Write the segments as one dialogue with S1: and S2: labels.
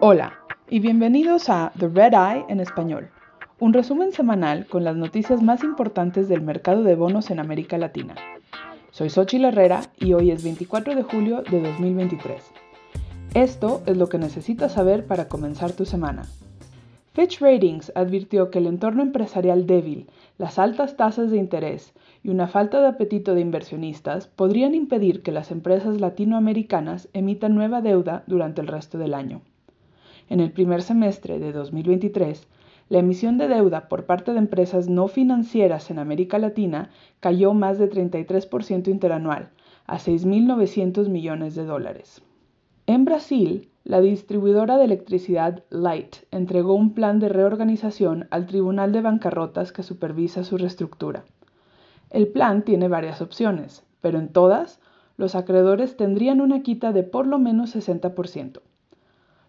S1: Hola y bienvenidos a The Red Eye en español, un resumen semanal con las noticias más importantes del mercado de bonos en América Latina. Soy Xochitl Herrera y hoy es 24 de julio de 2023. Esto es lo que necesitas saber para comenzar tu semana. Fitch Ratings advirtió que el entorno empresarial débil, las altas tasas de interés y una falta de apetito de inversionistas podrían impedir que las empresas latinoamericanas emitan nueva deuda durante el resto del año. En el primer semestre de 2023, la emisión de deuda por parte de empresas no financieras en América Latina cayó más de 33% interanual, a 6.900 millones de dólares. En Brasil, la distribuidora de electricidad Light entregó un plan de reorganización al Tribunal de Bancarrotas que supervisa su reestructura. El plan tiene varias opciones, pero en todas, los acreedores tendrían una quita de por lo menos 60%.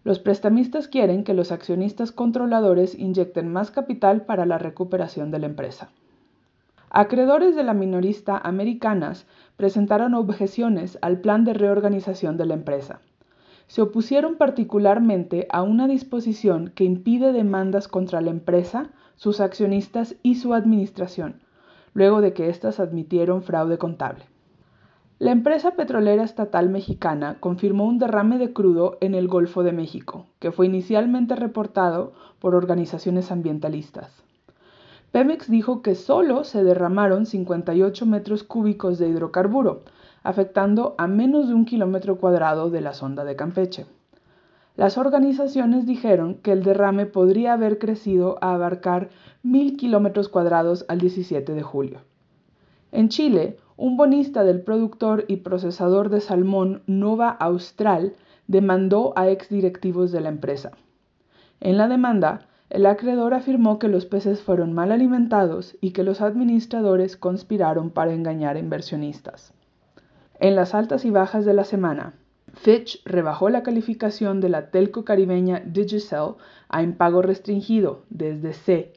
S1: Los prestamistas quieren que los accionistas controladores inyecten más capital para la recuperación de la empresa. Acreedores de la minorista Americanas presentaron objeciones al plan de reorganización de la empresa. Se opusieron particularmente a una disposición que impide demandas contra la empresa, sus accionistas y su administración, luego de que éstas admitieron fraude contable. La empresa petrolera estatal mexicana confirmó un derrame de crudo en el Golfo de México, que fue inicialmente reportado por organizaciones ambientalistas. Pemex dijo que solo se derramaron 58 metros cúbicos de hidrocarburo, afectando a menos de un kilómetro cuadrado de la sonda de Campeche. Las organizaciones dijeron que el derrame podría haber crecido a abarcar mil kilómetros cuadrados al 17 de julio. En Chile, un bonista del productor y procesador de salmón Nova Austral demandó a exdirectivos de la empresa. En la demanda, el acreedor afirmó que los peces fueron mal alimentados y que los administradores conspiraron para engañar a inversionistas. En las altas y bajas de la semana, Fitch rebajó la calificación de la telco caribeña Digicel a impago restringido desde C,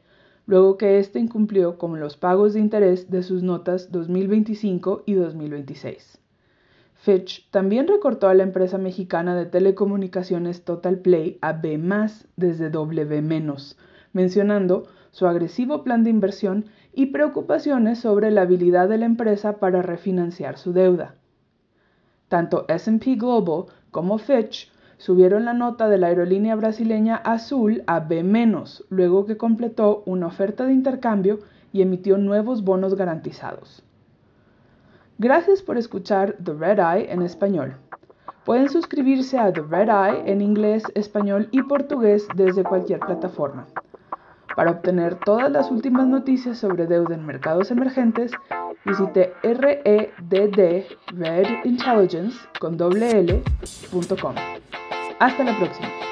S1: luego que éste incumplió con los pagos de interés de sus notas 2025 y 2026. Fitch también recortó a la empresa mexicana de telecomunicaciones Total Play a B desde W mencionando su agresivo plan de inversión y preocupaciones sobre la habilidad de la empresa para refinanciar su deuda. Tanto SP Global como Fitch subieron la nota de la aerolínea brasileña Azul a B-, luego que completó una oferta de intercambio y emitió nuevos bonos garantizados. Gracias por escuchar The Red Eye en español. Pueden suscribirse a The Red Eye en inglés, español y portugués desde cualquier plataforma. Para obtener todas las últimas noticias sobre deuda en mercados emergentes, visite REDD Red Intelligence con doble L.com. Hasta la próxima.